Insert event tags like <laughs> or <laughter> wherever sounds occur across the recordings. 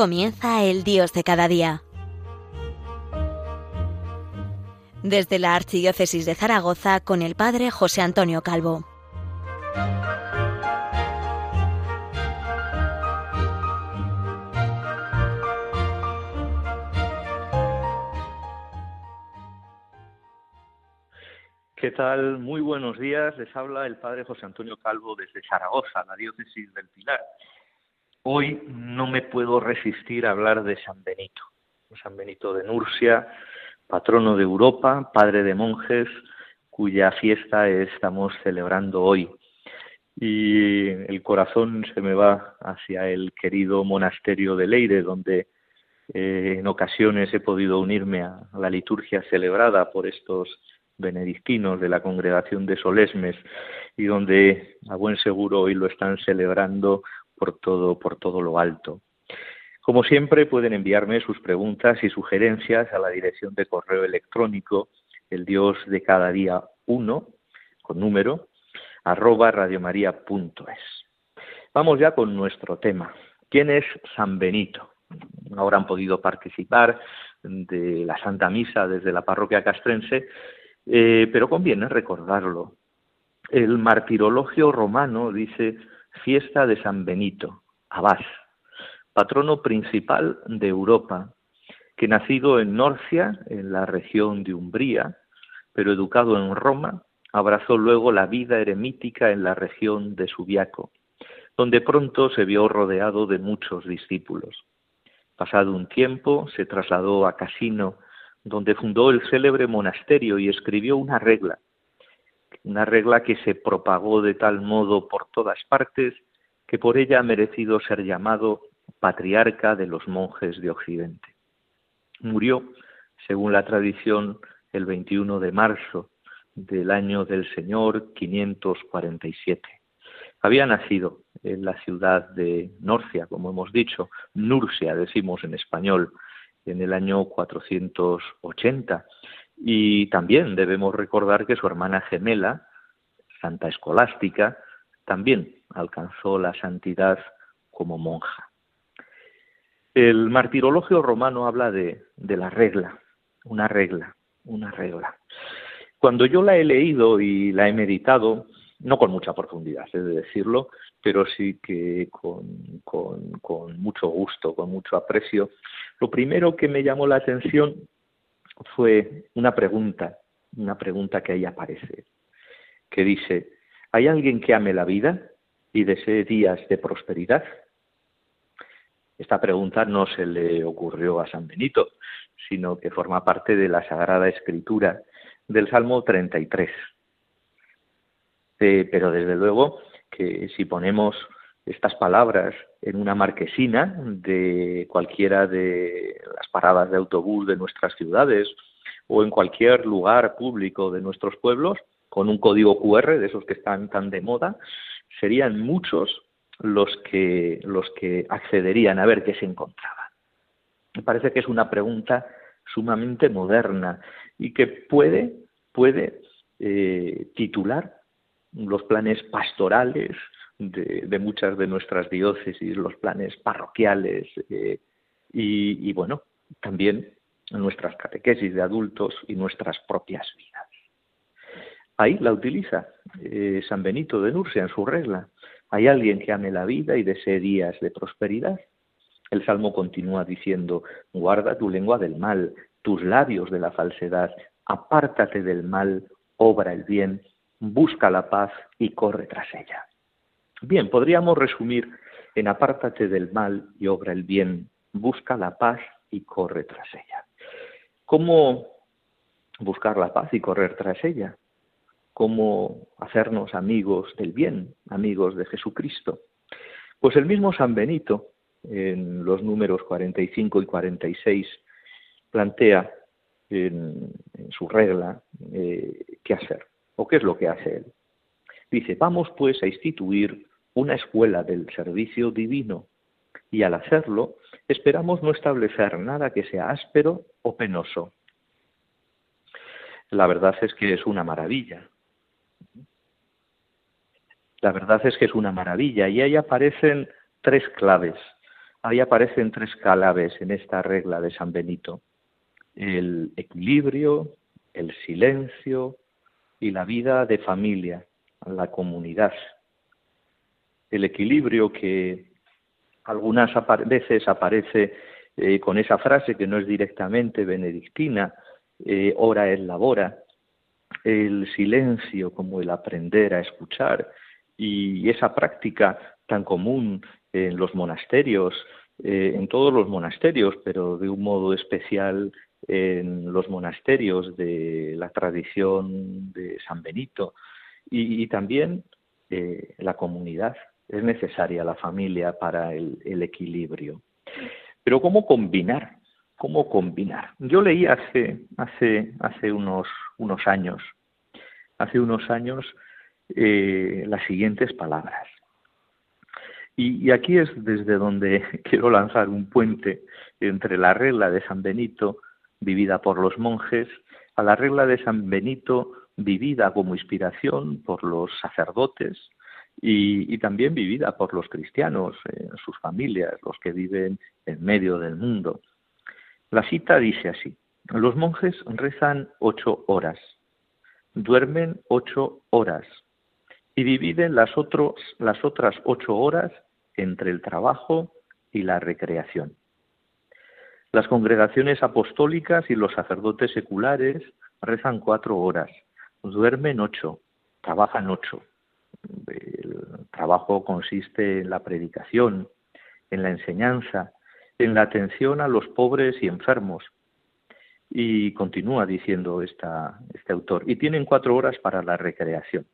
Comienza el Dios de cada día. Desde la Archidiócesis de Zaragoza con el Padre José Antonio Calvo. ¿Qué tal? Muy buenos días. Les habla el Padre José Antonio Calvo desde Zaragoza, la diócesis del Pilar. Hoy no me puedo resistir a hablar de San Benito, San Benito de Nursia, patrono de Europa, padre de monjes, cuya fiesta estamos celebrando hoy. Y el corazón se me va hacia el querido monasterio de Leire, donde eh, en ocasiones he podido unirme a la liturgia celebrada por estos benedictinos de la congregación de Solesmes y donde a buen seguro hoy lo están celebrando por todo, por todo lo alto. Como siempre, pueden enviarme sus preguntas y sugerencias a la dirección de correo electrónico el Dios de cada día 1, con número, arroba radiomaria.es. Vamos ya con nuestro tema. ¿Quién es San Benito? Ahora han podido participar de la Santa Misa desde la parroquia castrense, eh, pero conviene recordarlo. El martirologio romano dice fiesta de San Benito, abad, patrono principal de Europa, que nacido en Norcia, en la región de Umbría, pero educado en Roma, abrazó luego la vida eremítica en la región de Subiaco, donde pronto se vio rodeado de muchos discípulos. Pasado un tiempo, se trasladó a Casino, donde fundó el célebre monasterio y escribió una regla una regla que se propagó de tal modo por todas partes que por ella ha merecido ser llamado patriarca de los monjes de Occidente. Murió, según la tradición, el 21 de marzo del año del Señor 547. Había nacido en la ciudad de Norcia, como hemos dicho, Nursia decimos en español, en el año 480 y también debemos recordar que su hermana gemela, Santa Escolástica, también alcanzó la santidad como monja. El martirologio romano habla de, la regla, una regla, una regla. Cuando yo la he leído y la he meditado, no con mucha profundidad, he de decirlo, pero sí que con, con, mucho gusto, con mucho aprecio. Lo primero que me llamó la atención fue una pregunta, una pregunta que ahí aparece, que dice, ¿hay alguien que ame la vida y desee días de prosperidad? Esta pregunta no se le ocurrió a San Benito, sino que forma parte de la Sagrada Escritura del Salmo 33. Eh, pero desde luego que si ponemos estas palabras en una marquesina de cualquiera de las paradas de autobús de nuestras ciudades o en cualquier lugar público de nuestros pueblos, con un código QR de esos que están tan de moda, serían muchos los que, los que accederían a ver qué se encontraba. Me parece que es una pregunta sumamente moderna y que puede, puede eh, titular los planes pastorales de, muchas de nuestras diócesis, los planes parroquiales eh, y, bueno, también nuestras catequesis de adultos y nuestras propias vidas. Ahí la utiliza eh, San Benito de Nursia en su regla. ¿Hay alguien que ame la vida y desee días de prosperidad? El Salmo continúa diciendo, guarda tu lengua del mal, tus labios de la falsedad, apártate del mal, obra el bien, busca la paz y corre tras ella. Bien, podríamos resumir en apártate del mal y obra el bien, busca la paz y corre tras ella. ¿Cómo buscar la paz y correr tras ella? ¿Cómo hacernos amigos del bien, amigos de Jesucristo? Pues el mismo San Benito, en los números 45 y 46, plantea en, su regla eh, qué hacer o qué es lo que hace él. Dice, vamos pues a instituir una escuela del servicio divino y al hacerlo esperamos no establecer nada que sea áspero o penoso. La verdad es que es una maravilla. La verdad es que es una maravilla y ahí aparecen tres claves. ahí aparecen tres claves en esta regla de San Benito. El equilibrio, el silencio y la vida de familia, la comunidad. El equilibrio que algunas veces aparece eh, con esa frase que no es directamente benedictina, eh, ora es labora, el silencio como el aprender a escuchar y esa práctica tan común en los monasterios, eh, en todos los monasterios, pero de un modo especial en los monasterios de la tradición de San Benito y, también eh, la comunidad. Es necesaria la familia para el, equilibrio. Pero ¿cómo combinar? ¿Cómo combinar? Yo leí hace, hace, hace unos, unos años, hace unos años, eh, las siguientes palabras. Y, aquí es desde donde <laughs> quiero lanzar un puente entre la regla de San Benito, vivida por los monjes, a la regla de San Benito, vivida como inspiración por los sacerdotes y, también vivida por los cristianos, en sus familias, los que viven en medio del mundo. La cita dice así, los monjes rezan ocho horas, duermen ocho horas y dividen las, otros, las otras ocho horas entre el trabajo y la recreación. Las congregaciones apostólicas y los sacerdotes seculares rezan cuatro horas, duermen ocho, trabajan ocho. El trabajo consiste en la predicación, en la enseñanza, en la atención a los pobres y enfermos. Y continúa diciendo este autor, y tienen cuatro horas para la recreación.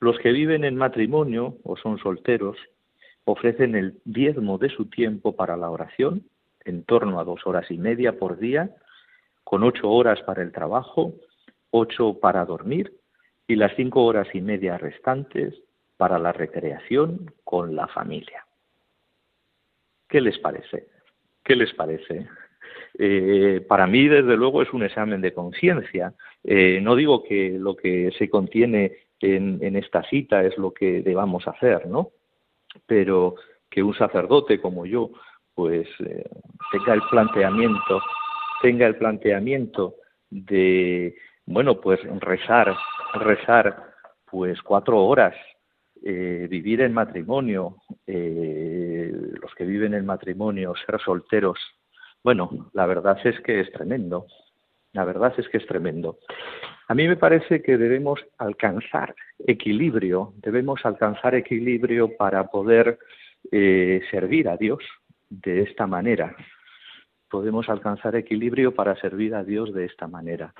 Los que viven en matrimonio o son solteros ofrecen el diezmo de su tiempo para la oración, en torno a dos horas y media por día, con ocho horas para el trabajo, ocho para dormir y las cinco horas y media restantes para la recreación con la familia. ¿Qué les parece? ¿Qué les parece? Eh, para mí, desde luego, es un examen de conciencia. Eh, no digo que lo que se contiene en, esta cita es lo que debamos hacer, ¿no? Pero que un sacerdote como yo, pues eh, tenga el planteamiento, tenga el planteamiento de, bueno, pues rezar, rezar, pues cuatro horas, eh, vivir en matrimonio, eh, los que viven en matrimonio, ser solteros, bueno, la verdad es que es tremendo. La verdad es que es tremendo. A mí me parece que debemos alcanzar equilibrio, debemos alcanzar equilibrio para poder eh, servir a Dios de esta manera. Podemos alcanzar equilibrio para servir a Dios de esta manera.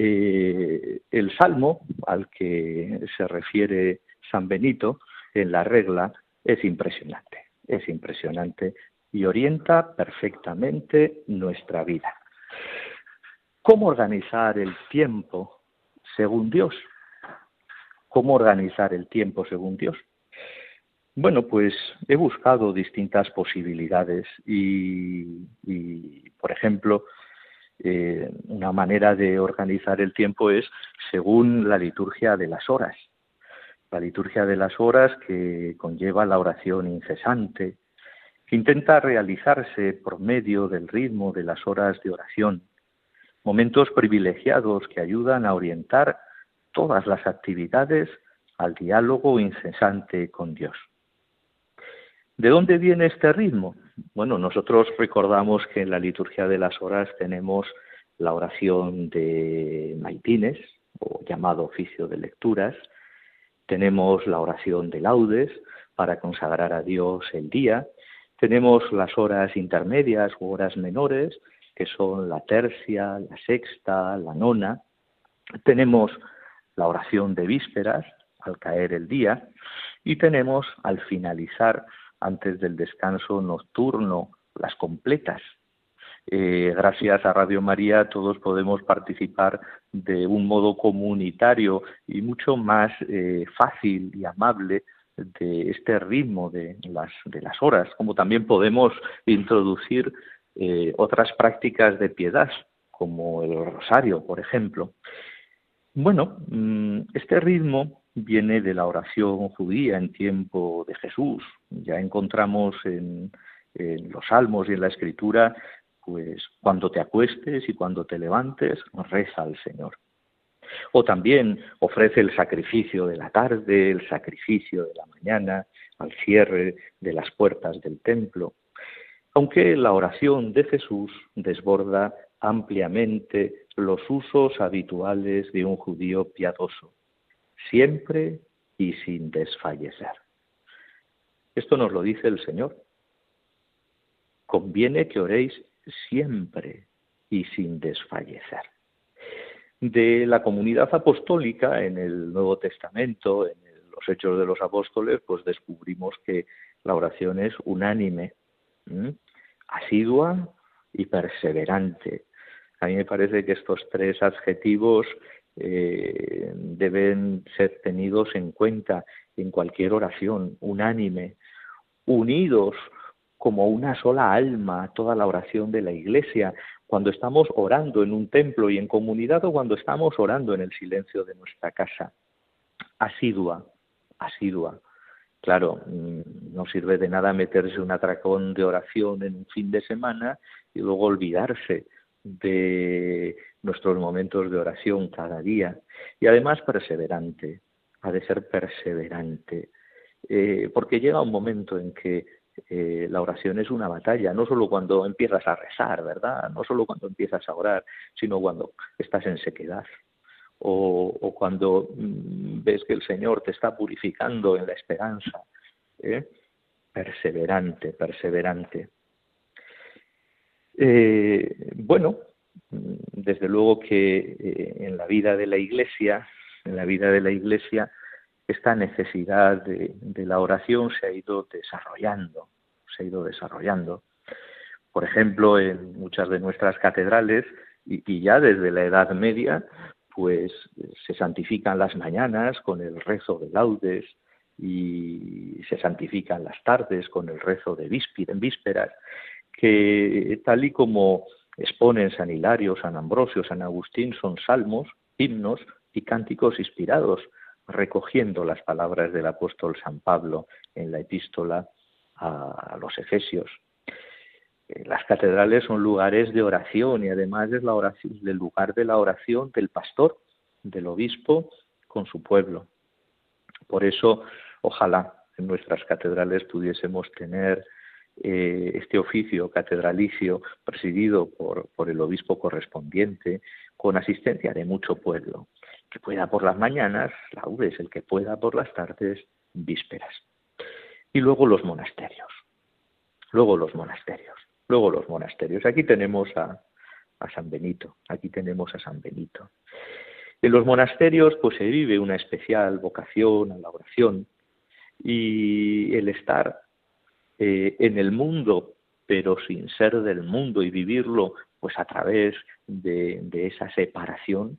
Eh, el salmo al que se refiere San Benito en la regla es impresionante, es impresionante y orienta perfectamente nuestra vida. ¿Cómo organizar el tiempo según Dios? ¿Cómo organizar el tiempo según Dios? Bueno, pues he buscado distintas posibilidades y, por ejemplo, eh, una manera de organizar el tiempo es según la liturgia de las horas. La liturgia de las horas que conlleva la oración incesante, que intenta realizarse por medio del ritmo de las horas de oración, momentos privilegiados que ayudan a orientar todas las actividades al diálogo incesante con Dios. ¿De dónde viene este ritmo? Bueno, nosotros recordamos que en la liturgia de las horas tenemos la oración de maitines, o llamado oficio de lecturas, tenemos la oración de laudes para consagrar a Dios el día, tenemos las horas intermedias u horas menores que son la tercia, la sexta, la nona. Tenemos la oración de vísperas al caer el día y tenemos al finalizar, antes del descanso nocturno, las completas. Eh, gracias a Radio María todos podemos participar de un modo comunitario y mucho más eh, fácil y amable de este ritmo de las, horas, como también podemos introducir eh, otras prácticas de piedad, como el rosario, por ejemplo. Bueno, mm, este ritmo viene de la oración judía en tiempo de Jesús. Ya encontramos en, los salmos y en la escritura, pues cuando te acuestes y cuando te levantes, reza al Señor. O también ofrece el sacrificio de la tarde, el sacrificio de la mañana, al cierre de las puertas del templo. Aunque la oración de Jesús desborda ampliamente los usos habituales de un judío piadoso, siempre y sin desfallecer. Esto nos lo dice el Señor. Conviene que oréis siempre y sin desfallecer. De la comunidad apostólica en el Nuevo Testamento, en los Hechos de los Apóstoles, pues descubrimos que la oración es unánime, asidua y perseverante. A mí me parece que estos tres adjetivos eh, deben ser tenidos en cuenta en cualquier oración, unánime, unidos como una sola alma, toda la oración de la Iglesia, cuando estamos orando en un templo y en comunidad o cuando estamos orando en el silencio de nuestra casa. Asidua, asidua. Claro, mm, no sirve de nada meterse un atracón de oración en un fin de semana y luego olvidarse de nuestros momentos de oración cada día. Y además perseverante, ha de ser perseverante, eh, porque llega un momento en que eh, la oración es una batalla, no solo cuando empiezas a rezar, ¿verdad? No solo cuando empiezas a orar, sino cuando estás en sequedad, o, cuando mm, ves que el Señor te está purificando en la esperanza. ¿eh? Perseverante, perseverante. Bueno, desde luego que eh, en la vida de la Iglesia, en la vida de la Iglesia, esta necesidad de, la oración se ha ido desarrollando, se ha ido desarrollando. Por ejemplo, en muchas de nuestras catedrales, y ya desde la Edad Media, pues se santifican las mañanas con el rezo de laudes y se santifican las tardes con el rezo de vísperas, que tal y como exponen San Hilario, San Ambrosio, San Agustín, son salmos, himnos y cánticos inspirados, recogiendo las palabras del apóstol San Pablo en la epístola a los Efesios. Eh, las catedrales son lugares de oración y además es del lugar de la oración del pastor, del obispo con su pueblo. Por eso, ojalá en nuestras catedrales pudiésemos tener eh, este oficio catedralicio presidido por, por el obispo correspondiente, con asistencia de mucho pueblo, que pueda por las mañanas, laudes, el que pueda por las tardes, vísperas. Y luego los monasterios. Luego los monasterios. Luego los monasterios. Aquí tenemos a, San Benito, aquí tenemos a San Benito. En los monasterios pues se vive una especial vocación a la oración y el estar eh, en el mundo pero sin ser del mundo y vivirlo pues a través de, esa separación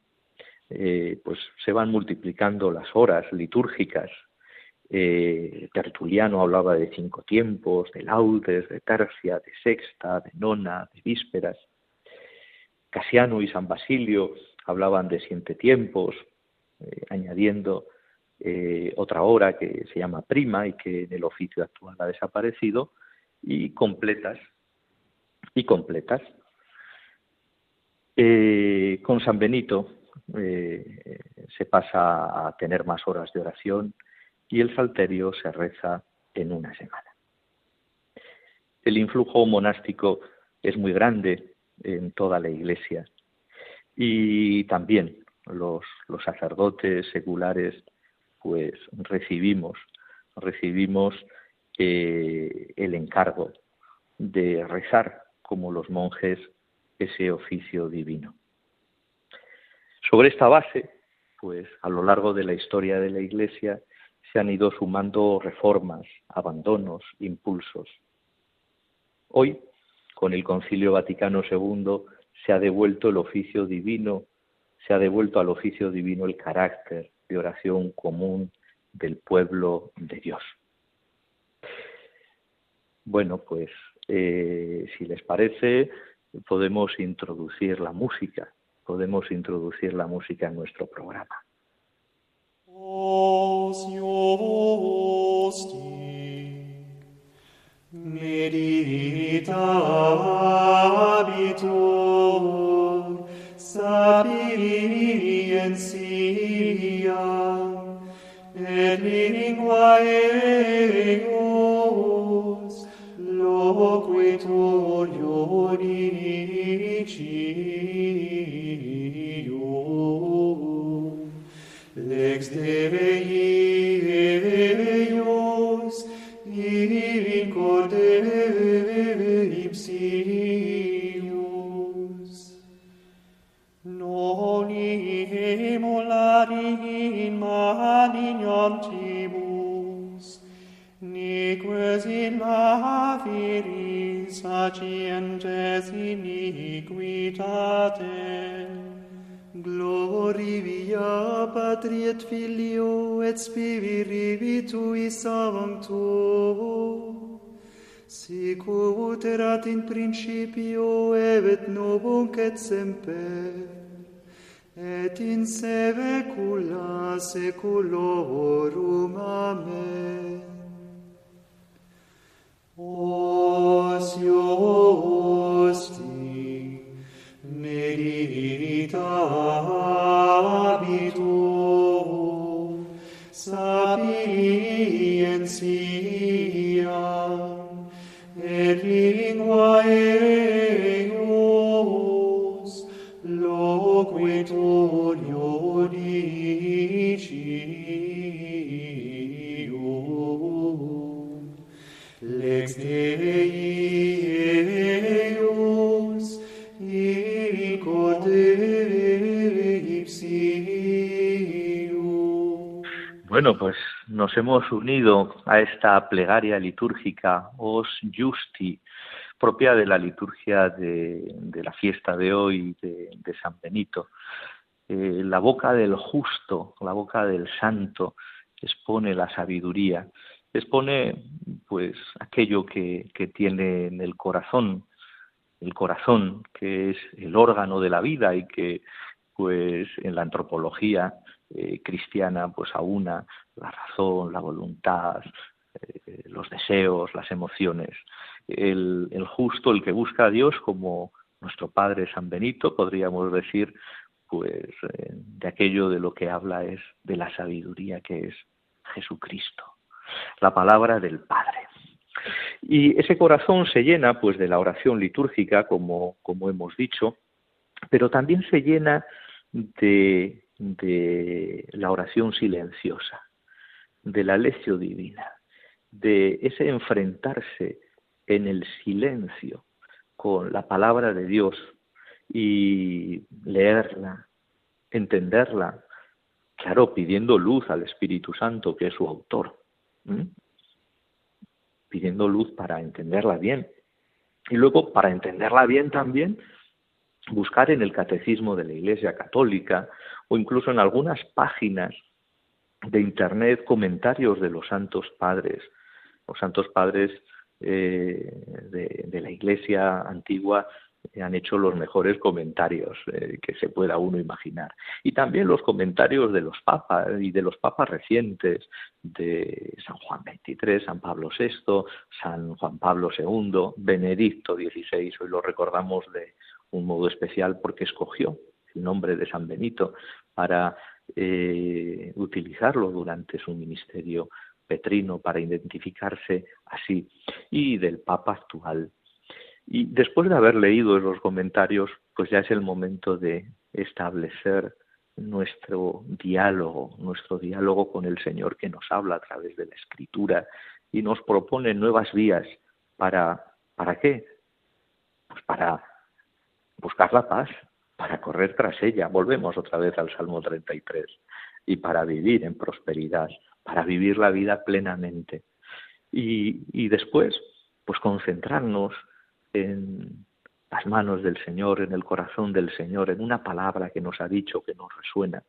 eh, pues se van multiplicando las horas litúrgicas eh, Tertuliano hablaba de cinco tiempos, de laudes, de tercia, de sexta, de nona, de vísperas. Casiano y San Basilio hablaban de siete tiempos, añadiendo eh, otra hora que se llama prima y que en el oficio actual ha desaparecido, y completas, y completas. con San Benito se pasa a tener más horas de oración, y el salterio se reza en una semana. El influjo monástico es muy grande en toda la Iglesia y también los, sacerdotes seculares pues recibimos recibimos eh, el encargo de rezar como los monjes ese oficio divino. Sobre esta base, pues a lo largo de la historia de la Iglesia se han ido sumando reformas, abandonos, impulsos. Hoy, con el Concilio Vaticano II, se ha devuelto el oficio divino, se ha devuelto al oficio divino el carácter de oración común del pueblo de Dios. Bueno, pues eh, si les parece, podemos introducir la música, podemos introducir la música en nuestro programa. meditabitur sapientiam et linguae eos loquitur initio lex devei navigi in malignum tibus, niques in laviris acientes iniquitate. Gloria Patri et Filio et Spiritui Sancto sicut erat in principio et nunc et semper et in saecula saeculorum amen. Osio osti medita habitu sapientia et lingua et Bueno, pues nos hemos unido a esta plegaria litúrgica Os Justi, propia de la liturgia de, de la fiesta de hoy de, San Benito. Eh, la boca del justo, la boca del santo, expone la sabiduría, expone pues aquello que, que tiene en el corazón, el corazón que es el órgano de la vida y que pues en la antropología eh, cristiana pues aúna la razón, la voluntad, eh, los deseos, las emociones. El, el, justo, el que busca a Dios como nuestro Padre San Benito, podríamos decir, pues eh, de aquello de lo que habla es de la sabiduría que es Jesucristo, la palabra del Padre. Y ese corazón se llena pues de la oración litúrgica, como, como hemos dicho, pero también se llena de, de la oración silenciosa, de la lección divina, de ese enfrentarse en el silencio con la palabra de Dios y leerla, entenderla, claro, pidiendo luz al Espíritu Santo, que es su autor, pidiendo luz para entenderla bien. Y luego, para entenderla bien también, buscar en el catecismo de la Iglesia Católica o incluso en algunas páginas de Internet comentarios de los santos padres, los santos padres eh, de, la Iglesia antigua han hecho los mejores comentarios eh, que se pueda uno imaginar. Y también los comentarios de los papas y de los papas recientes, de San Juan XXIII, San Pablo VI, San Juan Pablo II, Benedicto XVI, hoy lo recordamos de un modo especial porque escogió nombre de San Benito para eh, utilizarlo durante su ministerio petrino para identificarse así y del Papa actual y después de haber leído esos comentarios, pues ya es el momento de establecer nuestro diálogo, nuestro diálogo con el Señor que nos habla a través de la Escritura y nos propone nuevas vías para, ¿para qué? Pues para buscar la paz, para correr tras ella. Volvemos otra vez al Salmo 33 y para vivir en prosperidad, para vivir la vida plenamente. Y, y después, pues concentrarnos en las manos del Señor, en el corazón del Señor, en una palabra que nos ha dicho, que nos resuena,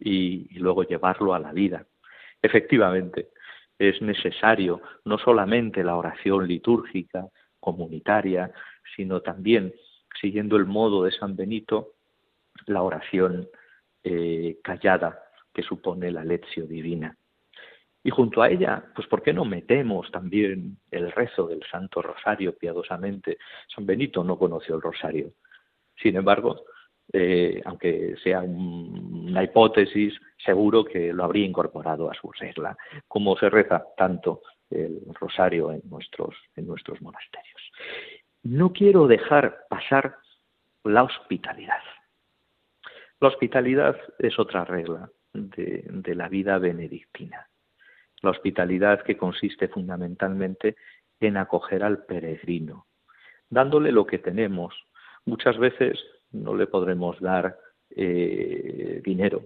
y, y luego llevarlo a la vida. Efectivamente, es necesario no solamente la oración litúrgica, comunitaria, sino también, siguiendo el modo de San Benito, la oración eh, callada que supone la lección divina. Y junto a ella, pues ¿por qué no metemos también el rezo del Santo Rosario piadosamente? San Benito no conoció el Rosario. Sin embargo, eh, aunque sea una hipótesis, seguro que lo habría incorporado a su regla, como se reza tanto el rosario en nuestros, en nuestros monasterios. No quiero dejar pasar la hospitalidad. La hospitalidad es otra regla de, la vida benedictina. La hospitalidad que consiste fundamentalmente en acoger al peregrino, dándole lo que tenemos. Muchas veces no le podremos dar eh, dinero,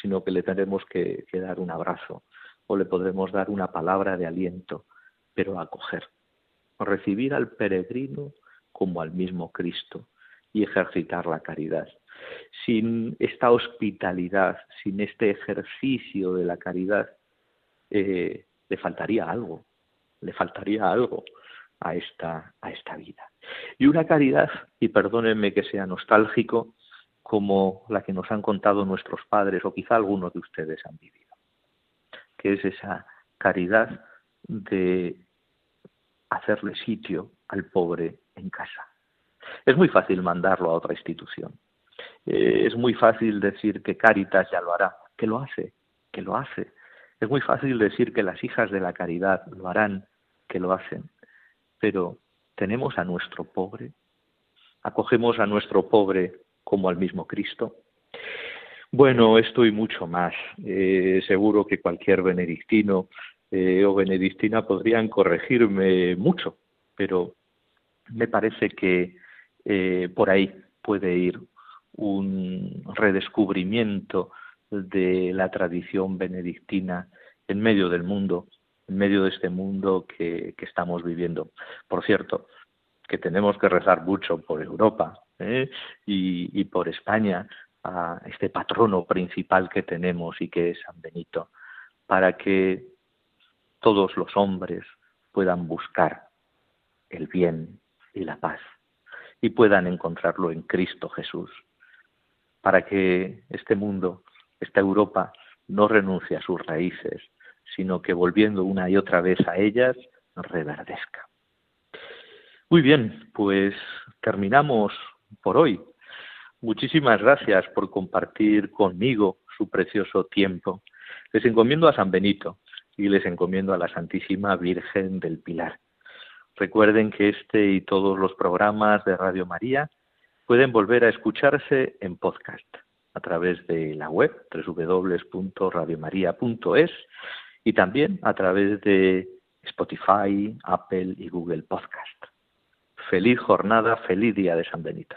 sino que le tendremos que, dar un abrazo o le podremos dar una palabra de aliento, pero acoger, recibir al peregrino como al mismo Cristo y ejercitar la caridad. Sin esta hospitalidad, sin este ejercicio de la caridad, eh, le faltaría algo, le faltaría algo a esta, a esta vida. Y una caridad, y perdónenme que sea nostálgico, como la que nos han contado nuestros padres o quizá algunos de ustedes han vivido, que es esa caridad de hacerle sitio al pobre en casa. Es muy fácil mandarlo a otra institución. Eh, es muy fácil decir que Caritas ya lo hará, que lo hace, que lo hace. Es muy fácil decir que las hijas de la caridad lo harán, que lo hacen. Pero tenemos a nuestro pobre, acogemos a nuestro pobre como al mismo Cristo. Bueno, esto y mucho más. Eh, seguro que cualquier benedictino eh, o benedictina podrían corregirme mucho, pero me parece que eh, por ahí puede ir un redescubrimiento de la tradición benedictina en medio del mundo, en medio de este mundo que, estamos viviendo. Por cierto, que tenemos que rezar mucho por Europa ¿eh? y, y por España, a este patrono principal que tenemos y que es San Benito, para que todos los hombres puedan buscar el bien y la paz y puedan encontrarlo en Cristo Jesús, para que este mundo esta Europa no renuncia a sus raíces, sino que volviendo una y otra vez a ellas, reverdezca. Muy bien, pues terminamos por hoy. Muchísimas gracias por compartir conmigo su precioso tiempo. Les encomiendo a San Benito y les encomiendo a la Santísima Virgen del Pilar. Recuerden que este y todos los programas de Radio María pueden volver a escucharse en podcast a través de la web www.radiomaria.es y también a través de Spotify, Apple y Google Podcast. Feliz jornada, feliz día de San Benito.